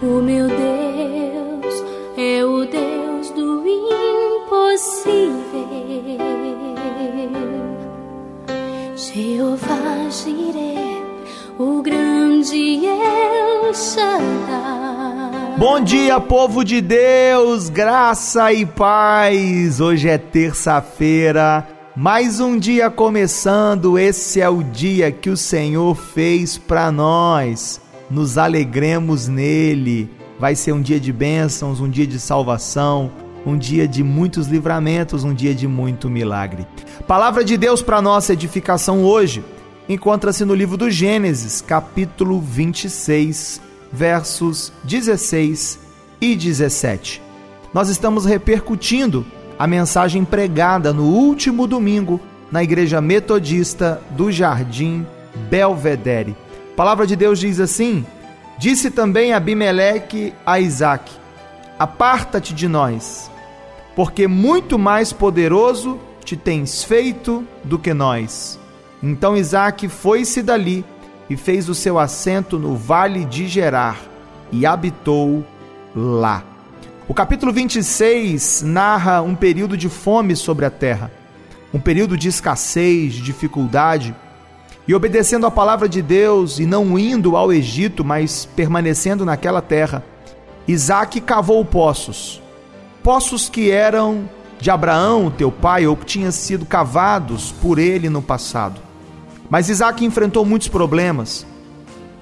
O meu Deus é o Deus do impossível. Jeová Jireh, o grande El Shaddai. Bom dia, povo de Deus, graça e paz. Hoje é terça-feira, mais um dia começando. Esse é o dia que o Senhor fez para nós nos alegremos nele. Vai ser um dia de bênçãos, um dia de salvação, um dia de muitos livramentos, um dia de muito milagre. Palavra de Deus para nossa edificação hoje encontra-se no livro do Gênesis, capítulo 26, versos 16 e 17. Nós estamos repercutindo a mensagem pregada no último domingo na Igreja Metodista do Jardim Belvedere palavra de Deus diz assim: Disse também Abimeleque a Isaac: Aparta-te de nós, porque muito mais poderoso te tens feito do que nós. Então Isaac foi-se dali e fez o seu assento no vale de Gerar e habitou lá. O capítulo 26 narra um período de fome sobre a terra, um período de escassez, de dificuldade e obedecendo a palavra de Deus e não indo ao Egito, mas permanecendo naquela terra, Isaac cavou poços. Poços que eram de Abraão, teu pai, ou que tinham sido cavados por ele no passado. Mas Isaac enfrentou muitos problemas.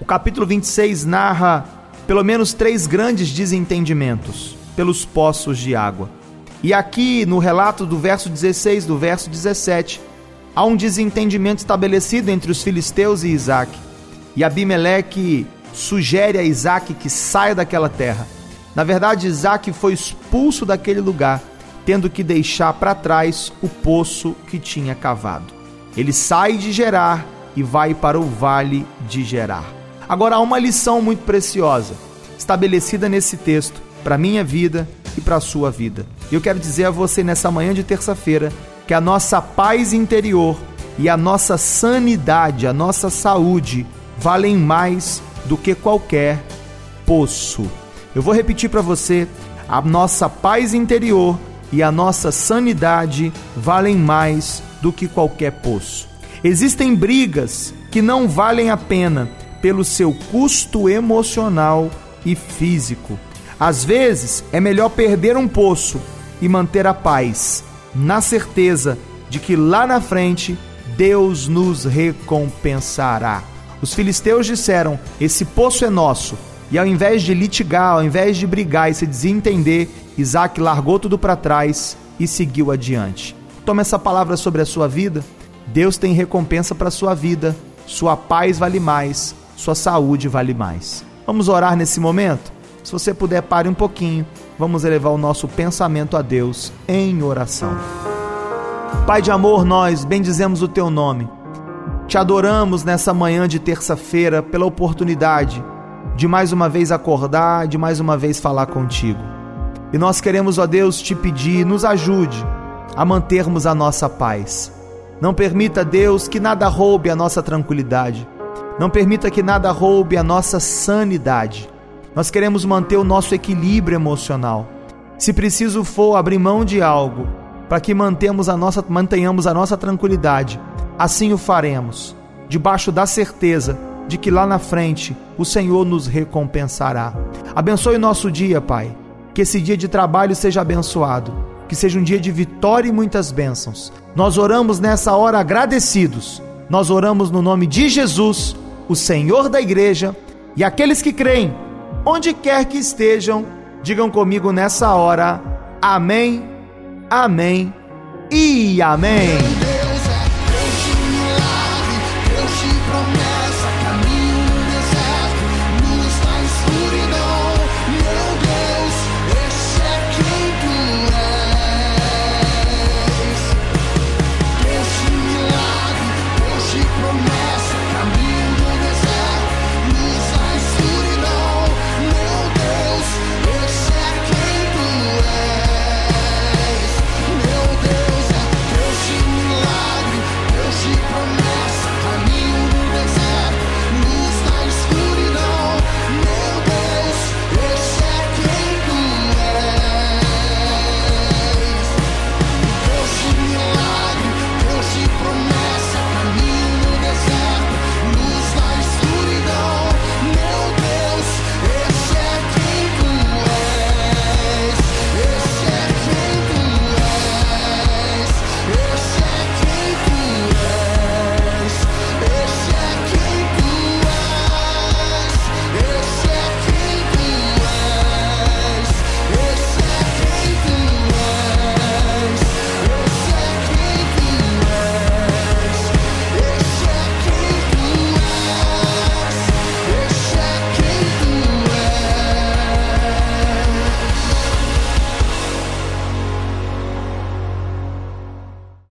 O capítulo 26 narra pelo menos três grandes desentendimentos pelos poços de água. E aqui no relato do verso 16, do verso 17, há um desentendimento estabelecido entre os filisteus e Isaac. E Abimeleque sugere a Isaac que saia daquela terra. Na verdade, Isaac foi expulso daquele lugar, tendo que deixar para trás o poço que tinha cavado. Ele sai de Gerar e vai para o vale de Gerar. Agora há uma lição muito preciosa estabelecida nesse texto para minha vida e para a sua vida. Eu quero dizer a você nessa manhã de terça-feira que a nossa paz interior e a nossa sanidade, a nossa saúde valem mais do que qualquer poço. Eu vou repetir para você: a nossa paz interior e a nossa sanidade valem mais do que qualquer poço. Existem brigas que não valem a pena pelo seu custo emocional e físico. Às vezes é melhor perder um poço e manter a paz na certeza de que lá na frente Deus nos recompensará. Os filisteus disseram: Esse poço é nosso. E ao invés de litigar, ao invés de brigar e se desentender, Isaac largou tudo para trás e seguiu adiante. Tome essa palavra sobre a sua vida. Deus tem recompensa para a sua vida. Sua paz vale mais, sua saúde vale mais. Vamos orar nesse momento? Se você puder, pare um pouquinho vamos elevar o nosso pensamento a Deus em oração. Pai de amor, nós bendizemos o teu nome. Te adoramos nessa manhã de terça-feira pela oportunidade de mais uma vez acordar, de mais uma vez falar contigo. E nós queremos, ó Deus, te pedir, nos ajude a mantermos a nossa paz. Não permita, Deus, que nada roube a nossa tranquilidade. Não permita que nada roube a nossa sanidade. Nós queremos manter o nosso equilíbrio emocional. Se preciso for abrir mão de algo para que mantemos a nossa, mantenhamos a nossa tranquilidade, assim o faremos, debaixo da certeza de que lá na frente o Senhor nos recompensará. Abençoe o nosso dia, Pai. Que esse dia de trabalho seja abençoado, que seja um dia de vitória e muitas bênçãos. Nós oramos nessa hora agradecidos. Nós oramos no nome de Jesus, o Senhor da igreja, e aqueles que creem onde quer que estejam, digam comigo nessa hora: Amém, Amém e Amém.